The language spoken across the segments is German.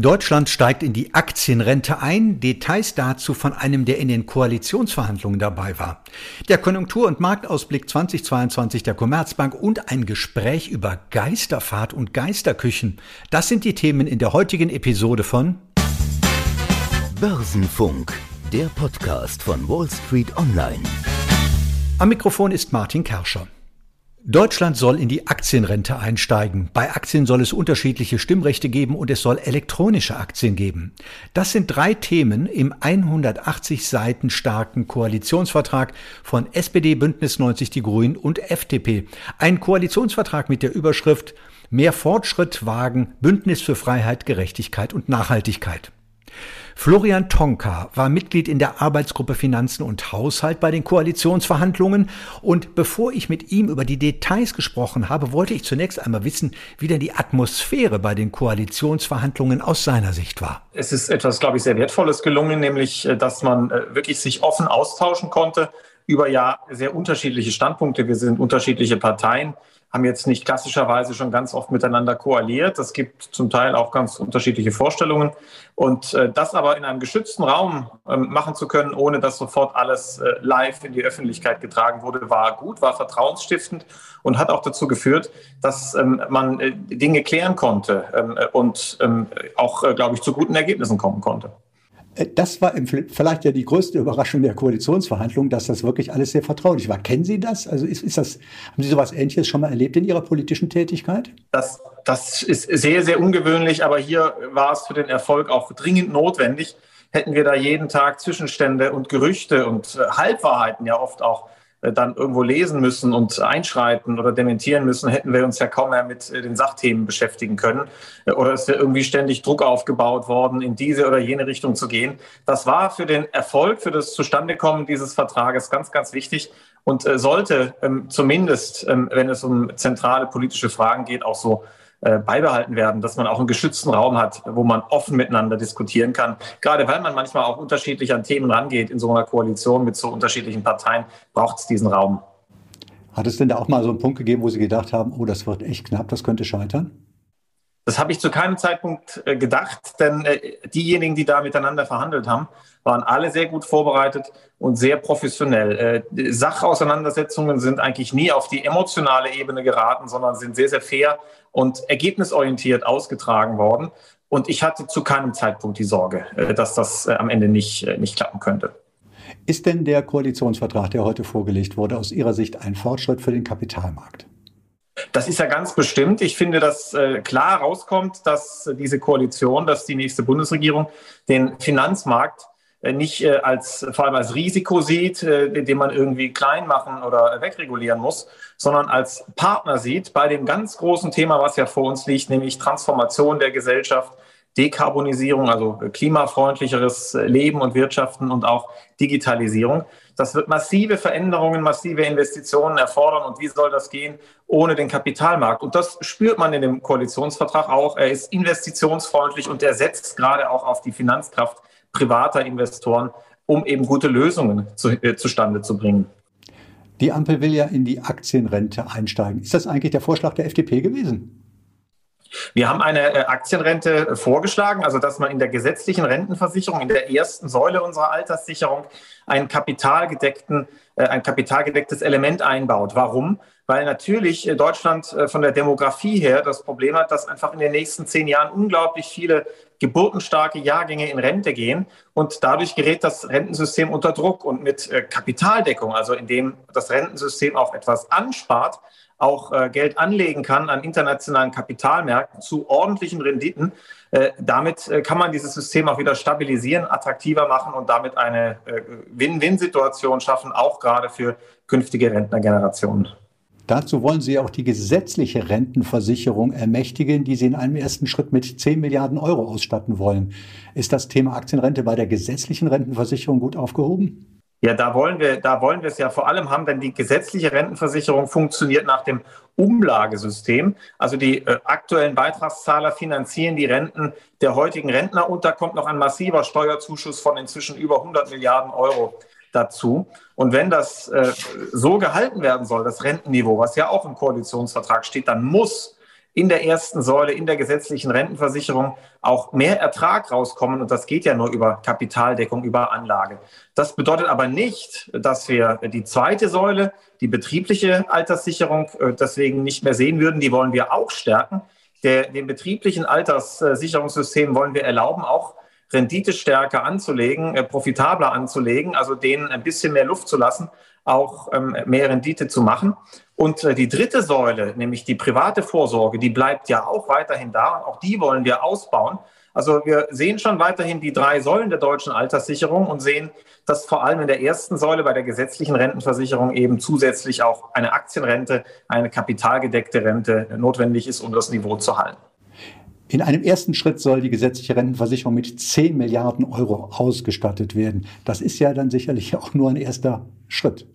Deutschland steigt in die Aktienrente ein. Details dazu von einem, der in den Koalitionsverhandlungen dabei war. Der Konjunktur- und Marktausblick 2022 der Commerzbank und ein Gespräch über Geisterfahrt und Geisterküchen. Das sind die Themen in der heutigen Episode von Börsenfunk, der Podcast von Wall Street Online. Am Mikrofon ist Martin Kerscher. Deutschland soll in die Aktienrente einsteigen. Bei Aktien soll es unterschiedliche Stimmrechte geben und es soll elektronische Aktien geben. Das sind drei Themen im 180 Seiten starken Koalitionsvertrag von SPD, Bündnis 90 Die Grünen und FDP. Ein Koalitionsvertrag mit der Überschrift Mehr Fortschritt wagen, Bündnis für Freiheit, Gerechtigkeit und Nachhaltigkeit. Florian Tonka war Mitglied in der Arbeitsgruppe Finanzen und Haushalt bei den Koalitionsverhandlungen und bevor ich mit ihm über die Details gesprochen habe, wollte ich zunächst einmal wissen, wie denn die Atmosphäre bei den Koalitionsverhandlungen aus seiner Sicht war. Es ist etwas, glaube ich, sehr Wertvolles gelungen, nämlich, äh, dass man äh, wirklich sich offen austauschen konnte über ja sehr unterschiedliche Standpunkte. Wir sind unterschiedliche Parteien haben jetzt nicht klassischerweise schon ganz oft miteinander koaliert. Es gibt zum Teil auch ganz unterschiedliche Vorstellungen. Und äh, das aber in einem geschützten Raum äh, machen zu können, ohne dass sofort alles äh, live in die Öffentlichkeit getragen wurde, war gut, war vertrauensstiftend und hat auch dazu geführt, dass ähm, man äh, Dinge klären konnte ähm, und ähm, auch, äh, glaube ich, zu guten Ergebnissen kommen konnte. Äh, das war vielleicht ja die größte Überraschung der Koalitionsverhandlungen, dass das wirklich alles sehr vertraulich war. Kennen Sie das? Also ist, ist das, haben Sie sowas Ähnliches schon mal erlebt in Ihrer politischen Tätigkeit? Das, das ist sehr, sehr ungewöhnlich, aber hier war es für den Erfolg auch dringend notwendig. Hätten wir da jeden Tag Zwischenstände und Gerüchte und äh, Halbwahrheiten ja oft auch dann irgendwo lesen müssen und einschreiten oder dementieren müssen, hätten wir uns ja kaum mehr mit äh, den Sachthemen beschäftigen können. Äh, oder ist ja irgendwie ständig Druck aufgebaut worden, in diese oder jene Richtung zu gehen. Das war für den Erfolg, für das Zustandekommen dieses Vertrages ganz, ganz wichtig und sollte ähm, zumindest, ähm, wenn es um zentrale politische Fragen geht, auch so äh, beibehalten werden, dass man auch einen geschützten Raum hat, wo man offen miteinander diskutieren kann. Gerade weil man manchmal auch unterschiedlich an Themen rangeht in so einer Koalition mit so unterschiedlichen Parteien, braucht es diesen Raum. Hat es denn da auch mal so einen Punkt gegeben, wo Sie gedacht haben, oh, das wird echt knapp, das könnte scheitern? Das habe ich zu keinem Zeitpunkt äh, gedacht, denn äh, diejenigen, die da miteinander verhandelt haben, waren alle sehr gut vorbereitet und sehr professionell. Äh, Sachauseinandersetzungen sind eigentlich nie auf die emotionale Ebene geraten, sondern sind sehr, sehr fair und ergebnisorientiert ausgetragen worden. Und ich hatte zu keinem Zeitpunkt die Sorge, dass das am Ende nicht, nicht klappen könnte. Ist denn der Koalitionsvertrag, der heute vorgelegt wurde, aus Ihrer Sicht ein Fortschritt für den Kapitalmarkt? Das ist ja ganz bestimmt. Ich finde, dass äh, klar rauskommt, dass diese Koalition, dass die nächste Bundesregierung den Finanzmarkt äh, nicht äh, als vor allem als Risiko sieht, äh, den man irgendwie klein machen oder wegregulieren muss, sondern als Partner sieht bei dem ganz großen Thema, was ja vor uns liegt, nämlich Transformation der Gesellschaft, Dekarbonisierung, also klimafreundlicheres Leben und Wirtschaften und auch Digitalisierung. Das wird massive Veränderungen, massive Investitionen erfordern. Und wie soll das gehen ohne den Kapitalmarkt? Und das spürt man in dem Koalitionsvertrag auch. Er ist investitionsfreundlich und er setzt gerade auch auf die Finanzkraft privater Investoren, um eben gute Lösungen zu, äh, zustande zu bringen. Die Ampel will ja in die Aktienrente einsteigen. Ist das eigentlich der Vorschlag der FDP gewesen? Wir haben eine äh, Aktienrente vorgeschlagen, also dass man in der gesetzlichen Rentenversicherung, in der ersten Säule unserer Alterssicherung, ein kapitalgedeckten, äh, ein kapitalgedecktes Element einbaut. Warum? Weil natürlich äh, Deutschland von der Demografie her das Problem hat, dass einfach in den nächsten zehn Jahren unglaublich viele geburtenstarke Jahrgänge in Rente gehen und dadurch gerät das Rentensystem unter Druck und mit Kapitaldeckung, also indem das Rentensystem auch etwas anspart, auch äh, Geld anlegen kann an internationalen Kapitalmärkten zu ordentlichen Renditen. Äh, damit äh, kann man dieses System auch wieder stabilisieren, attraktiver machen und damit eine äh, Win-Win-Situation schaffen, auch gerade für künftige Rentnergenerationen. Dazu wollen Sie auch die gesetzliche Rentenversicherung ermächtigen, die Sie in einem ersten Schritt mit 10 Milliarden Euro ausstatten wollen. Ist das Thema Aktienrente bei der gesetzlichen Rentenversicherung gut aufgehoben? Ja, da wollen wir, da wollen wir es ja vor allem haben, denn die gesetzliche Rentenversicherung funktioniert nach dem Umlagesystem. Also die äh, aktuellen Beitragszahler finanzieren die Renten der heutigen Rentner und da kommt noch ein massiver Steuerzuschuss von inzwischen über 100 Milliarden Euro dazu. Und wenn das äh, so gehalten werden soll, das Rentenniveau, was ja auch im Koalitionsvertrag steht, dann muss in der ersten Säule, in der gesetzlichen Rentenversicherung auch mehr Ertrag rauskommen. Und das geht ja nur über Kapitaldeckung, über Anlage. Das bedeutet aber nicht, dass wir die zweite Säule, die betriebliche Alterssicherung, äh, deswegen nicht mehr sehen würden. Die wollen wir auch stärken. Der, dem betrieblichen Alterssicherungssystem wollen wir erlauben, auch Rendite stärker anzulegen, äh, profitabler anzulegen, also denen ein bisschen mehr Luft zu lassen, auch ähm, mehr Rendite zu machen. Und äh, die dritte Säule, nämlich die private Vorsorge, die bleibt ja auch weiterhin da und auch die wollen wir ausbauen. Also wir sehen schon weiterhin die drei Säulen der deutschen Alterssicherung und sehen, dass vor allem in der ersten Säule bei der gesetzlichen Rentenversicherung eben zusätzlich auch eine Aktienrente, eine kapitalgedeckte Rente notwendig ist, um das Niveau zu halten. In einem ersten Schritt soll die gesetzliche Rentenversicherung mit 10 Milliarden Euro ausgestattet werden. Das ist ja dann sicherlich auch nur ein erster Schritt.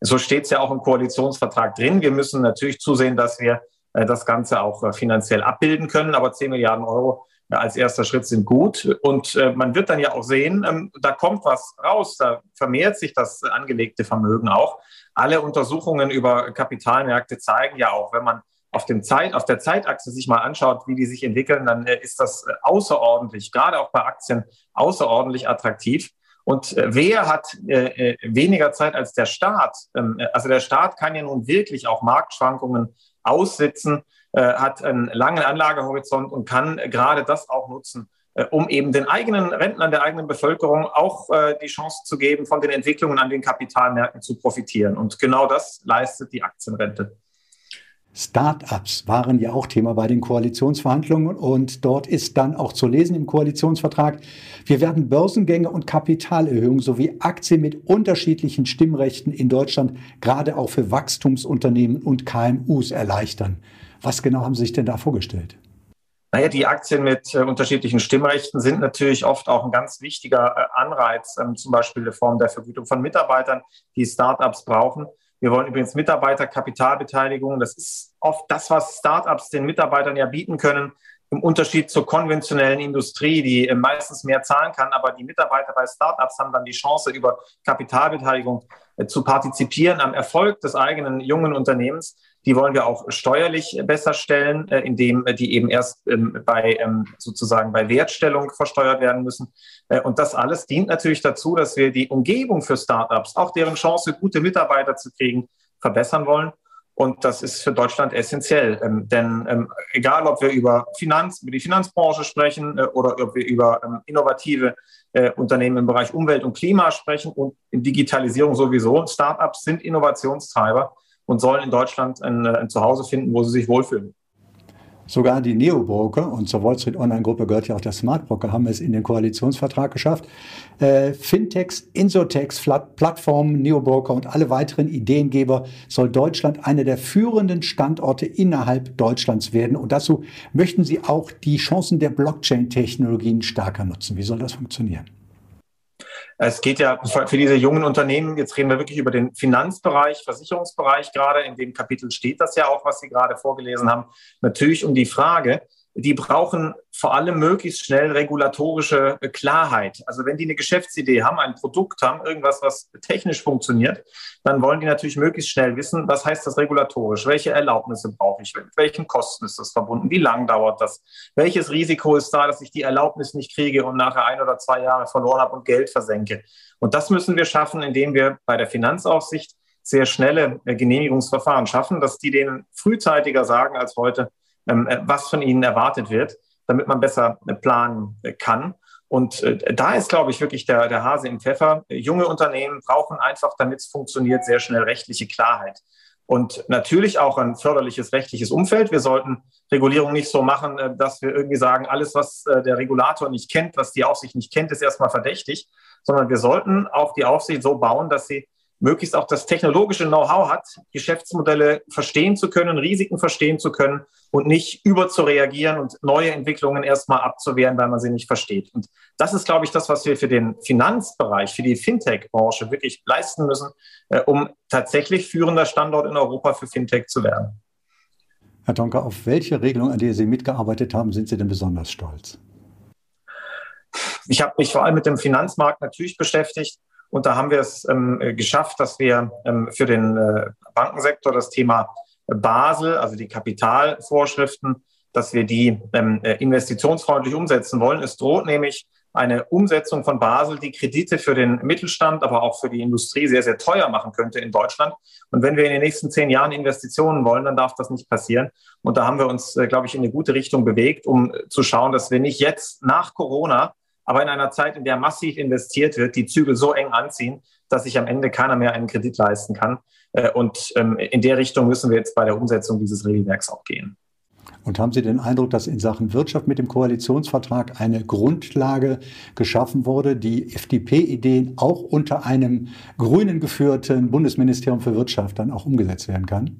So steht es ja auch im Koalitionsvertrag drin. Wir müssen natürlich zusehen, dass wir äh, das Ganze auch äh, finanziell abbilden können. Aber 10 Milliarden Euro äh, als erster Schritt sind gut. Und man wird dann ja auch sehen, ähm, da kommt was raus. Da vermehrt sich das angelegte Vermögen auch. Alle Untersuchungen über Kapitalmärkte zeigen ja auch, wenn man auf, dem Zeit, auf der Zeitachse sich mal anschaut, wie die sich entwickeln, dann äh, ist das äh, außerordentlich, gerade auch bei Aktien, außerordentlich attraktiv. Und äh, wer hat weniger Zeit als der Staat? Ähm, also der Staat kann ja nun wirklich auch Marktschwankungen aussitzen, hat einen langen Anlagehorizont und kann gerade das auch nutzen, um eben den eigenen Rentnern, der eigenen Bevölkerung auch die Chance zu geben, von den Entwicklungen an den Kapitalmärkten zu profitieren. Und genau das leistet die Aktienrente. Start-ups waren ja auch Thema bei den Koalitionsverhandlungen und dort ist dann auch zu lesen im Koalitionsvertrag, wir werden Börsengänge und Kapitalerhöhungen sowie Aktien mit unterschiedlichen Stimmrechten in Deutschland gerade auch für Wachstumsunternehmen und KMUs erleichtern. Was genau haben Sie sich denn da vorgestellt? Naja, die Aktien mit äh, unterschiedlichen Stimmrechten sind natürlich oft auch ein ganz wichtiger äh, Anreiz, ähm, zum Beispiel eine Form der Vergütung von Mitarbeitern, die Start-ups brauchen. Wir wollen übrigens Mitarbeiterkapitalbeteiligung. Das ist oft das, was Startups den Mitarbeitern ja bieten können. Im Unterschied zur konventionellen Industrie, die meistens mehr zahlen kann, aber die Mitarbeiter bei Startups haben dann die Chance, über Kapitalbeteiligung äh, zu partizipieren am Erfolg des eigenen jungen Unternehmens. Die wollen wir auch steuerlich besser stellen, äh, indem die eben erst ähm, bei ähm, sozusagen bei Wertstellung versteuert werden müssen. Äh, und das alles dient natürlich dazu, dass wir die Umgebung für Startups, auch deren Chance, gute Mitarbeiter zu kriegen, verbessern wollen. Und das ist für Deutschland essentiell. Ähm, denn egal, ob wir über Finanz, über die Finanzbranche sprechen äh, oder ob wir über innovative Unternehmen im Bereich Umwelt und Klima sprechen und in Digitalisierung sowieso, Startups sind Innovationstreiber und sollen in Deutschland ein, ein Zuhause finden, wo sie sich wohlfühlen. Sogar die Neobroker und zur Wall Street Online-Gruppe gehört ja auch der Smart Broker, haben es in den Koalitionsvertrag geschafft. Äh, Fintechs, Insotex, Plattformen, Neobroker und alle weiteren Ideengeber soll Deutschland einer der führenden Standorte innerhalb Deutschlands werden. Und dazu möchten sie auch die Chancen der Blockchain-Technologien stärker nutzen. Wie soll das funktionieren? Es geht ja für diese jungen Unternehmen, jetzt reden wir wirklich über den Finanzbereich, Versicherungsbereich gerade, in dem Kapitel steht das ja auch, was Sie gerade vorgelesen haben, natürlich um die Frage, die brauchen vor allem möglichst schnell regulatorische Klarheit. Also wenn die eine Geschäftsidee haben, ein Produkt haben, irgendwas, was technisch funktioniert, dann wollen die natürlich möglichst schnell wissen, was heißt das regulatorisch? Welche Erlaubnisse brauche ich? Mit welchen Kosten ist das verbunden? Wie lang dauert das? Welches Risiko ist da, dass ich die Erlaubnis nicht kriege und nachher ein oder zwei Jahre verloren habe und Geld versenke? Und das müssen wir schaffen, indem wir bei der Finanzaufsicht sehr schnelle Genehmigungsverfahren schaffen, dass die denen frühzeitiger sagen als heute, äh, was von ihnen erwartet wird, damit man besser äh, planen äh, kann. Und da ist, glaube ich, wirklich der, der Hase im Pfeffer. Junge Unternehmen brauchen einfach, damit es funktioniert, sehr schnell rechtliche Klarheit. Und natürlich auch ein förderliches rechtliches Umfeld. Wir sollten Regulierung nicht so machen, dass wir irgendwie sagen, alles, was der Regulator nicht kennt, was die Aufsicht nicht kennt, ist erstmal verdächtig, sondern wir sollten auch die Aufsicht so bauen, dass sie möglichst auch das technologische Know-how hat, Geschäftsmodelle verstehen zu können, Risiken verstehen zu können und nicht überzureagieren und neue Entwicklungen erstmal abzuwehren, weil man sie nicht versteht. Und das ist, glaube ich, das, was wir für den Finanzbereich, für die Fintech-Branche wirklich leisten müssen, äh, um tatsächlich führender Standort in Europa für Fintech zu werden. Herr Tonka, auf welche Regelung, an der Sie mitgearbeitet haben, sind Sie denn besonders stolz? Ich habe mich vor allem mit dem Finanzmarkt natürlich beschäftigt. Und da haben wir es ähm, geschafft, dass wir ähm, für den äh, Bankensektor das Thema Basel, also die Kapitalvorschriften, dass wir die ähm, äh, investitionsfreundlich umsetzen wollen. Es droht nämlich eine Umsetzung von Basel, die Kredite für den Mittelstand, aber auch für die Industrie sehr, sehr teuer machen könnte in Deutschland. Und wenn wir in den nächsten zehn Jahren Investitionen wollen, dann darf das nicht passieren. Und da haben wir uns, äh, glaube ich, in eine gute Richtung bewegt, um zu schauen, dass wir nicht jetzt nach Corona, aber in einer Zeit, in der massiv investiert wird, die Zügel so eng anziehen, dass sich am Ende keiner mehr einen Kredit leisten kann. Äh, und ähm, in der Richtung müssen wir jetzt bei der Umsetzung dieses Regelwerks auch gehen. Und haben Sie den Eindruck, dass in Sachen Wirtschaft mit dem Koalitionsvertrag eine Grundlage geschaffen wurde, die FDP-Ideen auch unter einem grünen geführten Bundesministerium für Wirtschaft dann auch umgesetzt werden kann?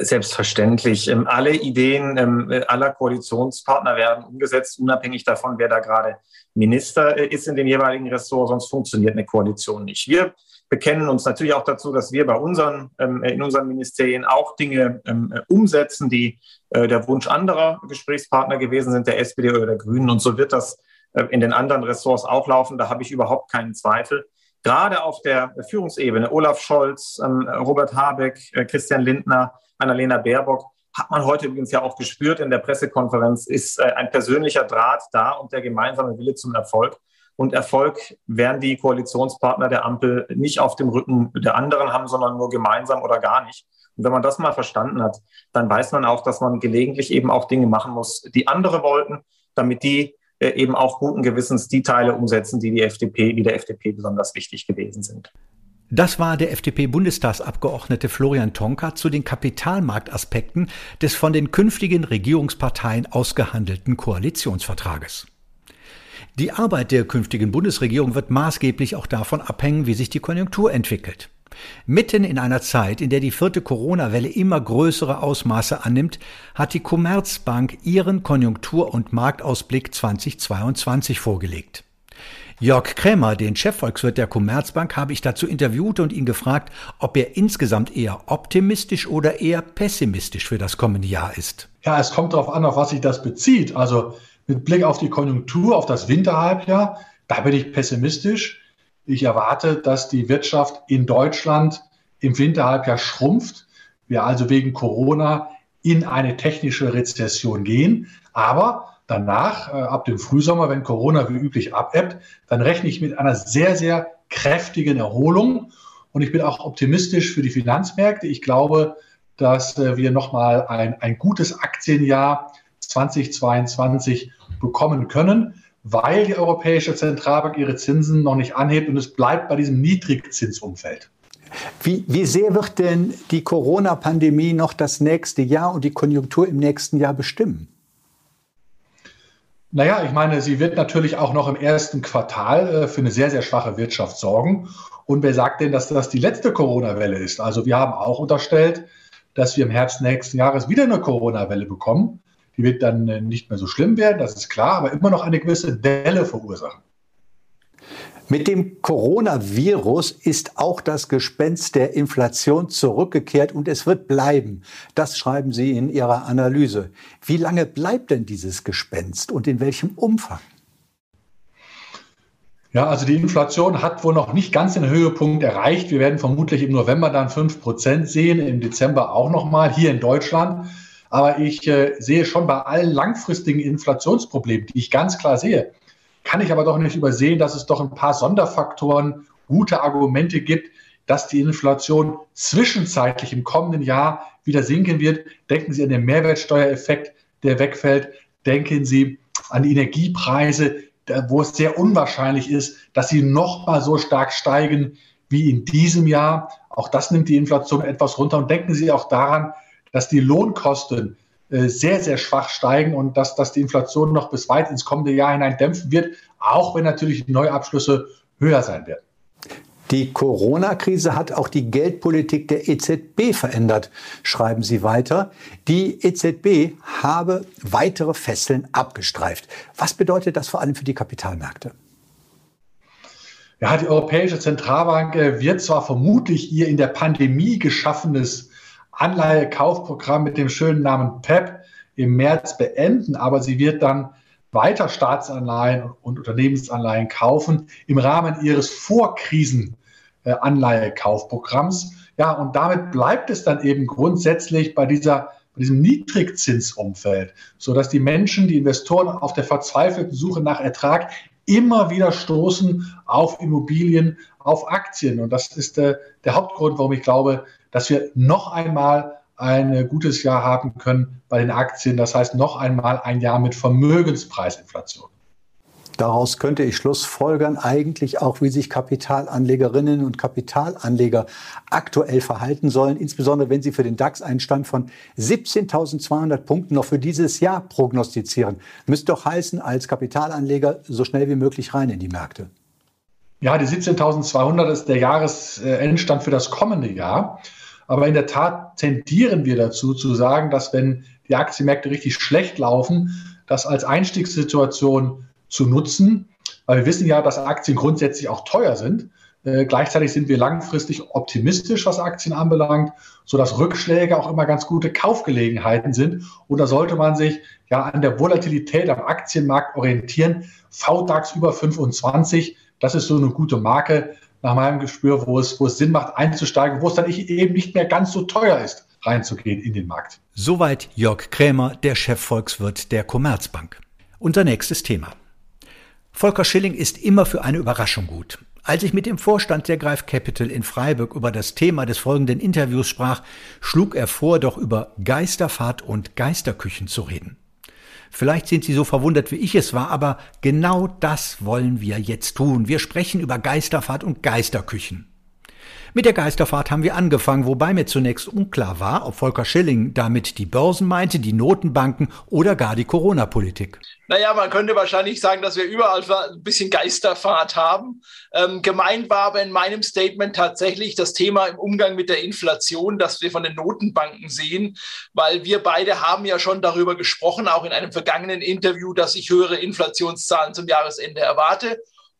Selbstverständlich. Ähm, alle Ideen ähm, aller Koalitionspartner werden umgesetzt, unabhängig davon, wer da gerade Minister äh, ist in dem jeweiligen Ressort. Sonst funktioniert eine Koalition nicht. Wir bekennen uns natürlich auch dazu, dass wir bei unseren, ähm, in unseren Ministerien auch Dinge ähm, umsetzen, die äh, der Wunsch anderer Gesprächspartner gewesen sind, der SPD oder der Grünen. Und so wird das äh, in den anderen Ressorts auch laufen. Da habe ich überhaupt keinen Zweifel. Gerade auf der Führungsebene, Olaf Scholz, ähm, Robert Habeck, äh, Christian Lindner, Annalena Baerbock, hat man heute übrigens ja auch gespürt in der Pressekonferenz, ist äh, ein persönlicher Draht da und der gemeinsame Wille zum Erfolg. Und Erfolg werden die Koalitionspartner der Ampel nicht auf dem Rücken der anderen haben, sondern nur gemeinsam oder gar nicht. Und wenn man das mal verstanden hat, dann weiß man auch, dass man gelegentlich eben auch Dinge machen muss, die andere wollten, damit die eben auch guten Gewissens die Teile umsetzen, die die FDP, die der FDP besonders wichtig gewesen sind. Das war der FDP-Bundestagsabgeordnete Florian Tonka zu den Kapitalmarktaspekten des von den künftigen Regierungsparteien ausgehandelten Koalitionsvertrages. Die Arbeit der künftigen Bundesregierung wird maßgeblich auch davon abhängen, wie sich die Konjunktur entwickelt. Mitten in einer Zeit, in der die vierte Corona-Welle immer größere Ausmaße annimmt, hat die Commerzbank ihren Konjunktur- und Marktausblick 2022 vorgelegt. Jörg Krämer, den Chefvolkswirt der Commerzbank, habe ich dazu interviewt und ihn gefragt, ob er insgesamt eher optimistisch oder eher pessimistisch für das kommende Jahr ist. Ja, es kommt darauf an, auf was sich das bezieht. Also mit Blick auf die Konjunktur, auf das Winterhalbjahr, da bin ich pessimistisch. Ich erwarte, dass die Wirtschaft in Deutschland im Winterhalbjahr schrumpft. Wir also wegen Corona in eine technische Rezession gehen. Aber danach, äh, ab dem Frühsommer, wenn Corona wie üblich abebbt, dann rechne ich mit einer sehr, sehr kräftigen Erholung. Und ich bin auch optimistisch für die Finanzmärkte. Ich glaube, dass äh, wir nochmal ein, ein gutes Aktienjahr 2022 bekommen können, weil die Europäische Zentralbank ihre Zinsen noch nicht anhebt und es bleibt bei diesem Niedrigzinsumfeld. Wie, wie sehr wird denn die Corona-Pandemie noch das nächste Jahr und die Konjunktur im nächsten Jahr bestimmen? Naja, ich meine, sie wird natürlich auch noch im ersten Quartal äh, für eine sehr, sehr schwache Wirtschaft sorgen. Und wer sagt denn, dass das die letzte Corona-Welle ist? Also wir haben auch unterstellt, dass wir im Herbst nächsten Jahres wieder eine Corona-Welle bekommen. Die wird dann äh, nicht mehr so schlimm werden, das ist klar, aber immer noch eine gewisse Delle verursachen. Mit dem Coronavirus ist auch das Gespenst der Inflation zurückgekehrt und es wird bleiben. Das schreiben Sie in Ihrer Analyse. Wie lange bleibt denn dieses Gespenst und in welchem Umfang? Ja, also die Inflation hat wohl noch nicht ganz den Höhepunkt erreicht. Wir werden vermutlich im November dann 5% sehen, im Dezember auch nochmal hier in Deutschland. Aber ich äh, sehe schon bei allen langfristigen Inflationsproblemen, die ich ganz klar sehe, kann ich aber doch nicht übersehen, dass es doch ein paar Sonderfaktoren, gute Argumente gibt, dass die Inflation zwischenzeitlich im kommenden Jahr wieder sinken wird. Denken Sie an den Mehrwertsteuereffekt, der wegfällt. Denken Sie an die Energiepreise, wo es sehr unwahrscheinlich ist, dass sie noch mal so stark steigen wie in diesem Jahr. Auch das nimmt die Inflation etwas runter. Und denken Sie auch daran, dass die Lohnkosten äh, sehr, sehr schwach steigen und dass, dass die Inflation noch bis weit ins kommende Jahr hinein dämpfen wird, auch wenn natürlich die Neuabschlüsse höher sein werden. Die Corona-Krise hat auch die Geldpolitik der EZB verändert, schreiben Sie weiter. Die EZB habe weitere Fesseln abgestreift. Was bedeutet das vor allem für die Kapitalmärkte? Ja, die Europäische Zentralbank äh, wird zwar vermutlich ihr in der Pandemie geschaffenes Anleihekaufprogramm mit dem schönen Namen PEP im März beenden, aber sie wird dann weiter Staatsanleihen und Unternehmensanleihen kaufen im Rahmen ihres Vorkrisen äh. Ja, und damit bleibt es dann eben grundsätzlich bei dieser bei diesem Niedrigzinsumfeld, sodass die Menschen, die Investoren auf der verzweifelten Suche nach Ertrag immer wieder stoßen auf Immobilien, auf Aktien. Und das ist äh, der Hauptgrund, warum ich glaube, dass wir noch einmal ein gutes Jahr haben können bei den Aktien. Das heißt noch einmal ein Jahr mit Vermögenspreisinflation. Daraus könnte ich schlussfolgern, eigentlich auch, wie sich Kapitalanlegerinnen und Kapitalanleger aktuell verhalten sollen, insbesondere wenn sie für den DAX einen Stand von 17.200 Punkten noch für dieses Jahr prognostizieren. Müsste doch heißen, als Kapitalanleger so schnell wie möglich rein in die Märkte. Ja, die 17.200 ist der Jahresendstand für das kommende Jahr. Aber in der Tat tendieren wir dazu zu sagen, dass wenn die Aktienmärkte richtig schlecht laufen, das als Einstiegssituation zu nutzen, weil wir wissen ja, dass Aktien grundsätzlich auch teuer sind. Äh, gleichzeitig sind wir langfristig optimistisch, was Aktien anbelangt, sodass Rückschläge auch immer ganz gute Kaufgelegenheiten sind. Und da sollte man sich ja an der Volatilität am Aktienmarkt orientieren. VDAX über 25, das ist so eine gute Marke nach meinem Gespür, wo es, wo es Sinn macht einzusteigen, wo es dann eben nicht mehr ganz so teuer ist, reinzugehen in den Markt. Soweit Jörg Krämer, der Chefvolkswirt der Commerzbank. Unser nächstes Thema. Volker Schilling ist immer für eine Überraschung gut. Als ich mit dem Vorstand der Greif Capital in Freiburg über das Thema des folgenden Interviews sprach, schlug er vor, doch über Geisterfahrt und Geisterküchen zu reden. Vielleicht sind Sie so verwundert, wie ich es war, aber genau das wollen wir jetzt tun. Wir sprechen über Geisterfahrt und Geisterküchen. Mit der Geisterfahrt haben wir angefangen, wobei mir zunächst unklar war, ob Volker Schilling damit die Börsen meinte, die Notenbanken oder gar die Corona-Politik. Naja, man könnte wahrscheinlich sagen, dass wir überall ein bisschen Geisterfahrt haben. Ähm, gemeint war aber in meinem Statement tatsächlich das Thema im Umgang mit der Inflation, das wir von den Notenbanken sehen, weil wir beide haben ja schon darüber gesprochen, auch in einem vergangenen Interview, dass ich höhere Inflationszahlen zum Jahresende erwarte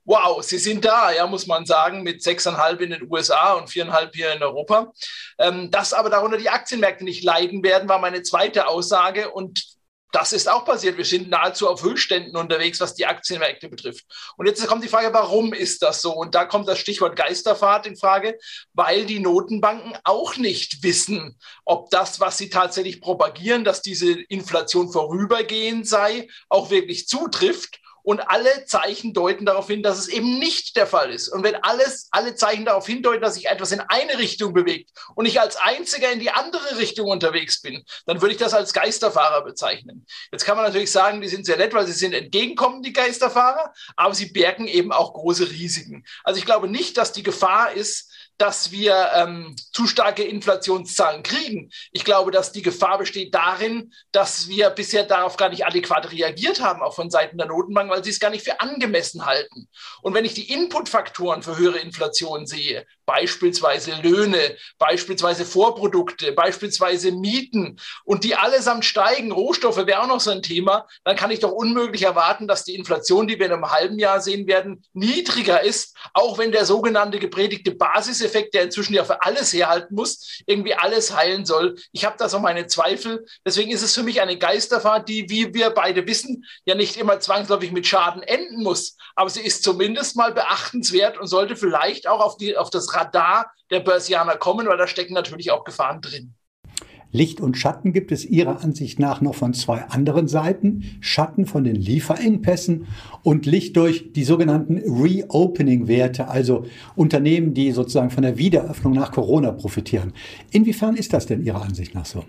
wow, sie sind da, ja, muss man sagen, mit sechseinhalb in den USA und viereinhalb hier in Europa. Ähm, dass aber darunter die Aktienmärkte nicht leiden werden, war meine zweite Aussage. Und das ist auch passiert. Wir sind nahezu auf Höchstständen unterwegs, was die Aktienmärkte betrifft. Und jetzt kommt die Frage, warum ist das so? Und da kommt das Stichwort Geisterfahrt in Frage, weil die Notenbanken auch nicht wissen, ob das, was sie tatsächlich propagieren, dass diese Inflation vorübergehend sei, auch wirklich zutrifft und alle Zeichen deuten darauf hin, dass es eben nicht der Fall ist. Und wenn alles, alle Zeichen darauf hindeuten, dass sich etwas in eine Richtung bewegt und ich als Einziger in die andere Richtung unterwegs bin, dann würde ich das als Geisterfahrer bezeichnen. Jetzt kann man natürlich sagen, die sind sehr nett, weil sie sind entgegenkommend, die Geisterfahrer, aber sie bergen eben auch große Risiken. Also ich glaube nicht, dass die Gefahr ist, dass wir ähm, zu starke Inflationszahlen kriegen. Ich glaube, dass die Gefahr besteht darin, dass wir bisher darauf gar nicht adäquat reagiert haben, auch von Seiten der Notenbank, weil sie es gar nicht für angemessen halten. Und wenn ich die Inputfaktoren für höhere Inflation sehe, beispielsweise Löhne, beispielsweise Vorprodukte, beispielsweise Mieten und die allesamt steigen, Rohstoffe wäre auch noch so ein Thema, dann kann ich doch unmöglich erwarten, dass die Inflation, die wir in einem halben Jahr sehen werden, niedriger ist, auch wenn der sogenannte gepredigte Basiseffekt, der inzwischen ja für alles herhalten muss, irgendwie alles heilen soll. Ich habe da so meine Zweifel. Deswegen ist es für mich eine Geisterfahrt, die, wie wir beide wissen, ja nicht immer zwangsläufig mit Schaden enden muss. Aber sie ist zumindest mal beachtenswert und sollte vielleicht auch auf, die, auf das Radar der Börsianer kommen, weil da stecken natürlich auch Gefahren drin. Licht und Schatten gibt es Ihrer Ansicht nach noch von zwei anderen Seiten. Schatten von den Lieferengpässen und Licht durch die sogenannten Reopening-Werte, also Unternehmen, die sozusagen von der Wiederöffnung nach Corona profitieren. Inwiefern ist das denn Ihrer Ansicht nach so?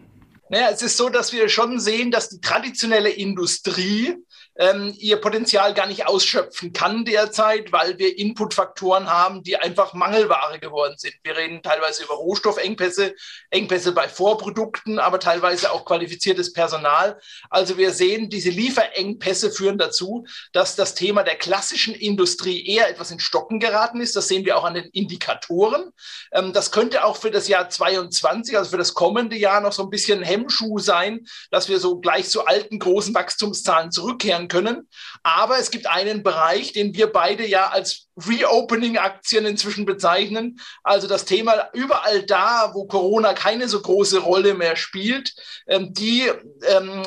Naja, es ist so, dass wir schon sehen, dass die traditionelle Industrie ähm, ihr Potenzial gar nicht ausschöpfen kann derzeit, weil wir Inputfaktoren haben, die einfach Mangelware geworden sind. Wir reden teilweise über Rohstoffengpässe, Engpässe bei Vorprodukten, aber teilweise auch qualifiziertes Personal. Also wir sehen, diese Lieferengpässe führen dazu, dass das Thema der klassischen Industrie eher etwas in Stocken geraten ist. Das sehen wir auch an den Indikatoren. Ähm, das könnte auch für das Jahr 22, also für das kommende Jahr noch so ein bisschen Hemmschuh sein, dass wir so gleich zu alten großen Wachstumszahlen zurückkehren können. Aber es gibt einen Bereich, den wir beide ja als Reopening-Aktien inzwischen bezeichnen. Also das Thema überall da, wo Corona keine so große Rolle mehr spielt, ähm, die ähm,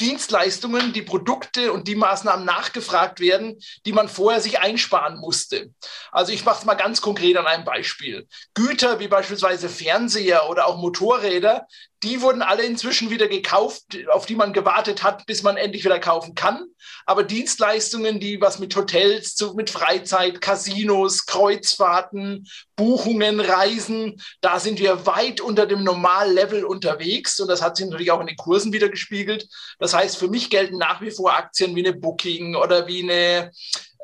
Dienstleistungen, die Produkte und die Maßnahmen nachgefragt werden, die man vorher sich einsparen musste. Also ich mache es mal ganz konkret an einem Beispiel. Güter wie beispielsweise Fernseher oder auch Motorräder, die wurden alle inzwischen wieder gekauft, auf die man gewartet hat, bis man endlich wieder kaufen kann. Aber Dienstleistungen, die was mit Hotels, mit Freizeit, Casinos, Kreuzfahrten, Buchungen, Reisen, da sind wir weit unter dem Normallevel unterwegs. Und das hat sich natürlich auch in den Kursen wieder gespiegelt. Das heißt, für mich gelten nach wie vor Aktien wie eine Booking oder wie eine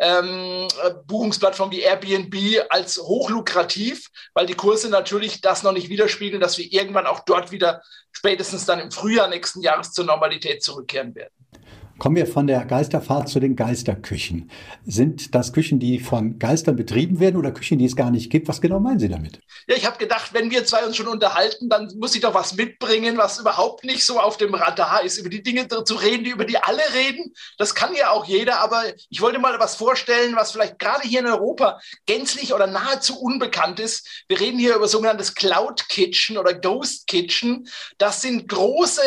ähm, Buchungsplattform wie Airbnb als hochlukrativ, weil die Kurse natürlich das noch nicht widerspiegeln, dass wir irgendwann auch dort wieder spätestens dann im Frühjahr nächsten Jahres zur Normalität zurückkehren werden. Kommen wir von der Geisterfahrt zu den Geisterküchen. Sind das Küchen, die von Geistern betrieben werden oder Küchen, die es gar nicht gibt? Was genau meinen Sie damit? Ja, ich habe gedacht, wenn wir zwei uns schon unterhalten, dann muss ich doch was mitbringen, was überhaupt nicht so auf dem Radar ist, über die Dinge zu reden, über die alle reden. Das kann ja auch jeder, aber ich wollte mal was vorstellen, was vielleicht gerade hier in Europa gänzlich oder nahezu unbekannt ist. Wir reden hier über sogenanntes Cloud Kitchen oder Ghost Kitchen. Das sind große,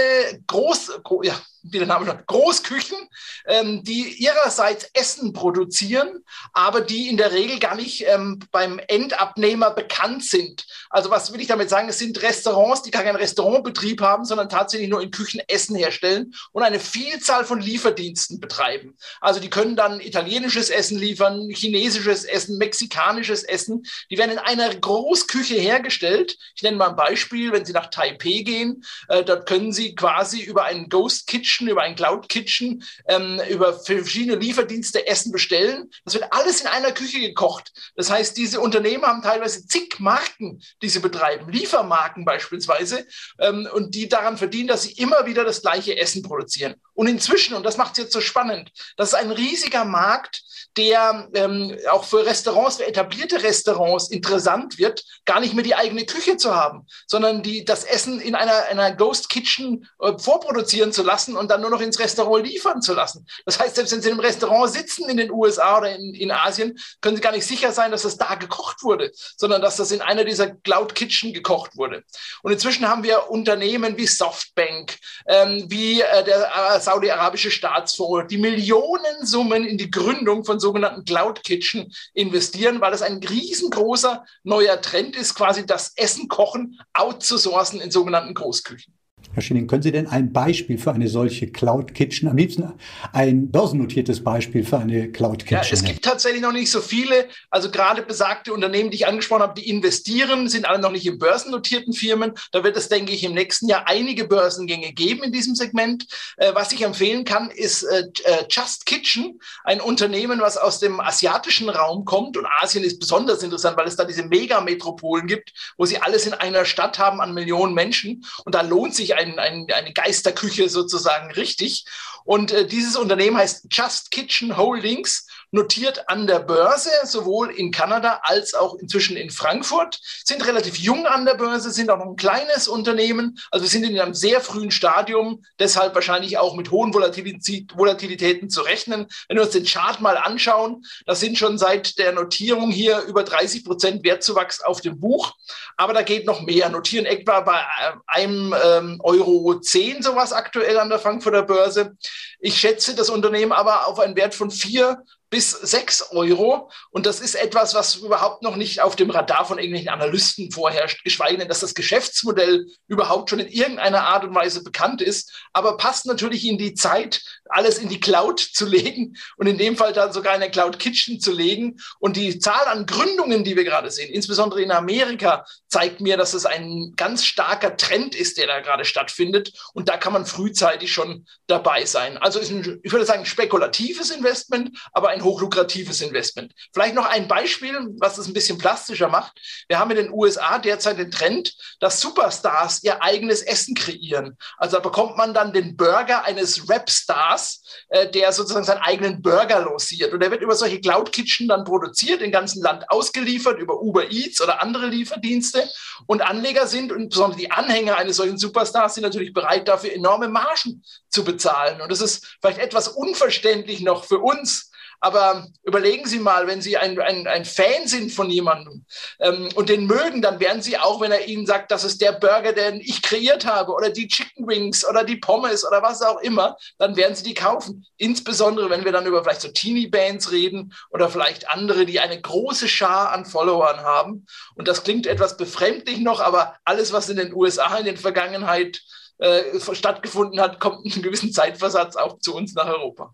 groß, ja, wie der Name schon, Großküchen, ähm, die ihrerseits Essen produzieren, aber die in der Regel gar nicht ähm, beim Endabnehmer bekannt sind. Also was will ich damit sagen? Es sind Restaurants, die gar keinen Restaurantbetrieb haben, sondern tatsächlich nur in Küchen Essen herstellen und eine Vielzahl von Lieferdiensten betreiben. Also die können dann italienisches Essen liefern, chinesisches Essen, mexikanisches Essen. Die werden in einer Großküche hergestellt. Ich nenne mal ein Beispiel, wenn Sie nach Taipei gehen, äh, dort können Sie quasi über einen Ghost Kitchen Kitchen, über ein Cloud Kitchen, ähm, über verschiedene Lieferdienste Essen bestellen. Das wird alles in einer Küche gekocht. Das heißt, diese Unternehmen haben teilweise zig Marken, die sie betreiben, Liefermarken beispielsweise, ähm, und die daran verdienen, dass sie immer wieder das gleiche Essen produzieren. Und inzwischen, und das macht es jetzt so spannend, das ist ein riesiger Markt, der ähm, auch für Restaurants, für etablierte Restaurants interessant wird, gar nicht mehr die eigene Küche zu haben, sondern die, das Essen in einer, einer Ghost Kitchen äh, vorproduzieren zu lassen und dann nur noch ins Restaurant liefern zu lassen. Das heißt, selbst wenn Sie im Restaurant sitzen in den USA oder in, in Asien, können Sie gar nicht sicher sein, dass das da gekocht wurde, sondern dass das in einer dieser Cloud Kitchen gekocht wurde. Und inzwischen haben wir Unternehmen wie Softbank, ähm, wie äh, der äh, saudi-arabische Staatsfonds, die Millionensummen in die Gründung von sogenannten Cloud Kitchen investieren, weil das ein riesengroßer neuer Trend ist, quasi das Essen kochen outzusourcen in sogenannten Großküchen. Herr Schilling, können Sie denn ein Beispiel für eine solche Cloud Kitchen, am liebsten ein börsennotiertes Beispiel für eine Cloud Kitchen? Ja, es gibt tatsächlich noch nicht so viele. Also gerade besagte Unternehmen, die ich angesprochen habe, die investieren, sind alle noch nicht in börsennotierten Firmen. Da wird es, denke ich, im nächsten Jahr einige Börsengänge geben in diesem Segment. Äh, was ich empfehlen kann, ist äh, äh, Just Kitchen, ein Unternehmen, was aus dem asiatischen Raum kommt. Und Asien ist besonders interessant, weil es da diese Megametropolen gibt, wo sie alles in einer Stadt haben an Millionen Menschen. Und da lohnt sich ein, ein, eine Geisterküche sozusagen richtig. Und äh, dieses Unternehmen heißt Just Kitchen Holdings notiert an der Börse, sowohl in Kanada als auch inzwischen in Frankfurt, sind relativ jung an der Börse, sind auch noch ein kleines Unternehmen. Also wir sind in einem sehr frühen Stadium, deshalb wahrscheinlich auch mit hohen Volatilitäten zu rechnen. Wenn wir uns den Chart mal anschauen, das sind schon seit der Notierung hier über 30 Prozent Wertzuwachs auf dem Buch. Aber da geht noch mehr. Notieren etwa bei äh, einem ähm, Euro 10 sowas aktuell an der Frankfurter Börse. Ich schätze das Unternehmen aber auf einen Wert von vier bis sechs Euro. Und das ist etwas, was überhaupt noch nicht auf dem Radar von irgendwelchen Analysten vorherrscht, geschweige denn, dass das Geschäftsmodell überhaupt schon in irgendeiner Art und Weise bekannt ist. Aber passt natürlich in die Zeit, alles in die Cloud zu legen und in dem Fall dann sogar in der Cloud Kitchen zu legen. Und die Zahl an Gründungen, die wir gerade sehen, insbesondere in Amerika, zeigt mir, dass es ein ganz starker Trend ist, der da gerade stattfindet. Und da kann man frühzeitig schon dabei sein. Also ist ein, ich würde sagen, spekulatives Investment, aber ein hochlukratives Investment. Vielleicht noch ein Beispiel, was es ein bisschen plastischer macht. Wir haben in den USA derzeit den Trend, dass Superstars ihr eigenes Essen kreieren. Also da bekommt man dann den Burger eines Rapstars Stars, äh, der sozusagen seinen eigenen Burger losiert. Und der wird über solche Cloud Kitchen dann produziert, im ganzen Land ausgeliefert, über Uber Eats oder andere Lieferdienste. Und Anleger sind, und besonders die Anhänger eines solchen Superstars, sind natürlich bereit, dafür enorme Margen zu bezahlen. Und das ist vielleicht etwas unverständlich noch für uns, Aber überlegen Sie mal, wenn Sie ein, ein, ein Fan sind von jemandem ähm, und den mögen, dann werden Sie auch, wenn er Ihnen sagt, das ist der Burger, den ich kreiert habe oder die Chicken Wings oder die Pommes oder was auch immer, dann werden Sie die kaufen. Insbesondere, wenn wir dann über vielleicht so Teenie-Bands reden oder vielleicht andere, die eine große Schar an Followern haben. Und das klingt etwas befremdlich noch, aber alles, was in den USA in der Vergangenheit äh, stattgefunden hat, kommt in einem gewissen Zeitversatz auch zu uns nach Europa.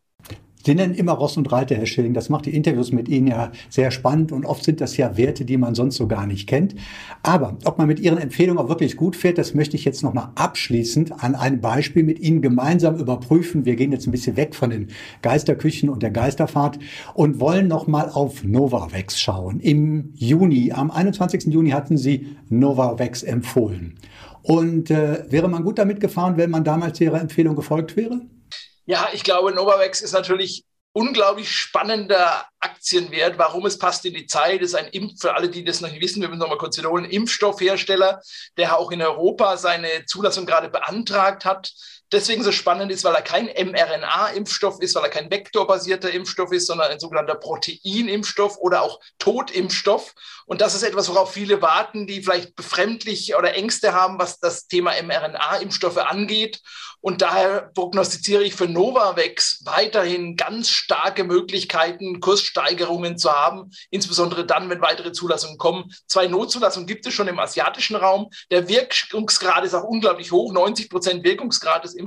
Sie nennen immer Ross und Reiter, Herr Schilling. Das macht die Interviews mit Ihnen ja sehr spannend und oft sind das ja Werte, die man sonst so gar nicht kennt. Aber ob man mit Ihren Empfehlungen auch wirklich gut fährt, das möchte ich jetzt nochmal abschließend an einem Beispiel mit Ihnen gemeinsam überprüfen. Wir gehen jetzt ein bisschen weg von den Geisterküchen und der Geisterfahrt und wollen nochmal auf Novavax schauen. Im Juni, am 21. Juni hatten Sie Novavax empfohlen. Und äh, wäre man gut damit gefahren, wenn man damals Ihrer Empfehlung gefolgt wäre? Ja, ich glaube, Novavax ist natürlich unglaublich spannender Aktienwert. Warum es passt in die Zeit, ist ein Impf, für alle, die das noch nicht wissen, wir müssen noch mal kurz wiederholen, Impfstoffhersteller, der auch in Europa seine Zulassung gerade beantragt hat deswegen so spannend ist, weil er kein mRNA-Impfstoff ist, weil er kein vektorbasierter Impfstoff ist, sondern ein sogenannter Proteinimpfstoff oder auch Totimpfstoff. Und das ist etwas, worauf viele warten, die vielleicht befremdlich oder Ängste haben, was das Thema mRNA-Impfstoffe angeht. Und daher prognostiziere ich für Novavax weiterhin ganz starke Möglichkeiten, Kurssteigerungen zu haben, insbesondere dann, wenn weitere Zulassungen kommen. Zwei Notzulassungen gibt es schon im asiatischen Raum. Der Wirkungsgrad ist auch unglaublich hoch, 90 Prozent Wirkungsgrad des Impfstoffs.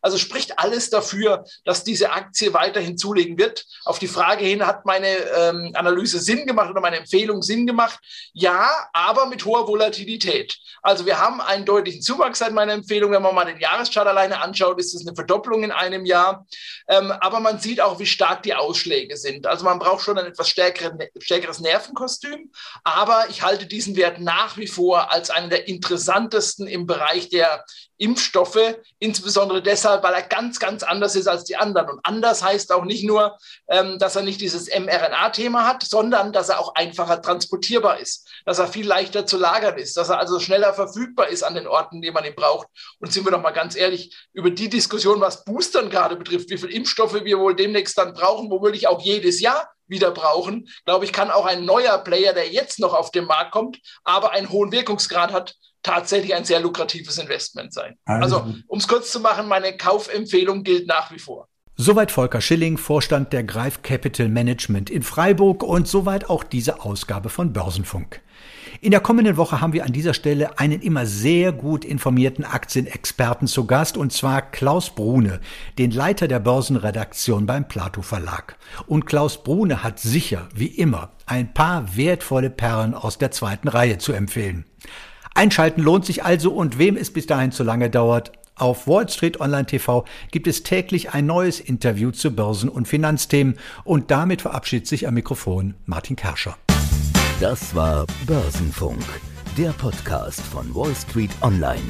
Also spricht alles dafür, dass diese Aktie weiterhin zulegen wird. Auf die Frage hin, hat meine ähm, Analyse Sinn gemacht oder meine Empfehlung Sinn gemacht? Ja, aber mit hoher Volatilität. Also wir haben einen deutlichen Zuwachs seit meiner Empfehlung. Wenn man mal den Jahreschart alleine anschaut, ist es eine Verdopplung in einem Jahr. Ähm, aber man sieht auch, wie stark die Ausschläge sind. Also man braucht schon ein etwas stärkeres Nervenkostüm. Aber ich halte diesen Wert nach wie vor als einen der interessantesten im Bereich der Impfstoffe, insbesondere deshalb, weil er ganz, ganz anders ist als die anderen. Und anders heißt auch nicht nur, ähm, dass er nicht dieses mRNA-Thema hat, sondern dass er auch einfacher transportierbar ist, dass er viel leichter zu lagern ist, dass er also schneller verfügbar ist an den Orten, die man ihn braucht. Und sind wir doch mal ganz ehrlich, über die Diskussion, was Boostern gerade betrifft, wie viele Impfstoffe wir wohl demnächst dann brauchen, womöglich auch jedes Jahr wieder brauchen, glaube ich, kann auch ein neuer Player, der jetzt noch auf den Markt kommt, aber einen hohen Wirkungsgrad hat, tatsächlich ein sehr lukratives Investment sein. Also, um es kurz zu machen, meine Kaufempfehlung gilt nach wie vor. Soweit Volker Schilling, Vorstand der Greif Capital Management in Freiburg und soweit auch diese Ausgabe von Börsenfunk. In der kommenden Woche haben wir an dieser Stelle einen immer sehr gut informierten Aktienexperten zu Gast, und zwar Klaus Brune, den Leiter der Börsenredaktion beim Plato Verlag. Und Klaus Brune hat sicher, wie immer, ein paar wertvolle Perlen aus der zweiten Reihe zu empfehlen. Einschalten lohnt sich also und wem es bis dahin zu lange dauert, auf Wall Street Online TV gibt es täglich ein neues Interview zu Börsen- und Finanzthemen und damit verabschiedet sich am Mikrofon Martin Kerscher. Das war Börsenfunk, der Podcast von Wall Street Online.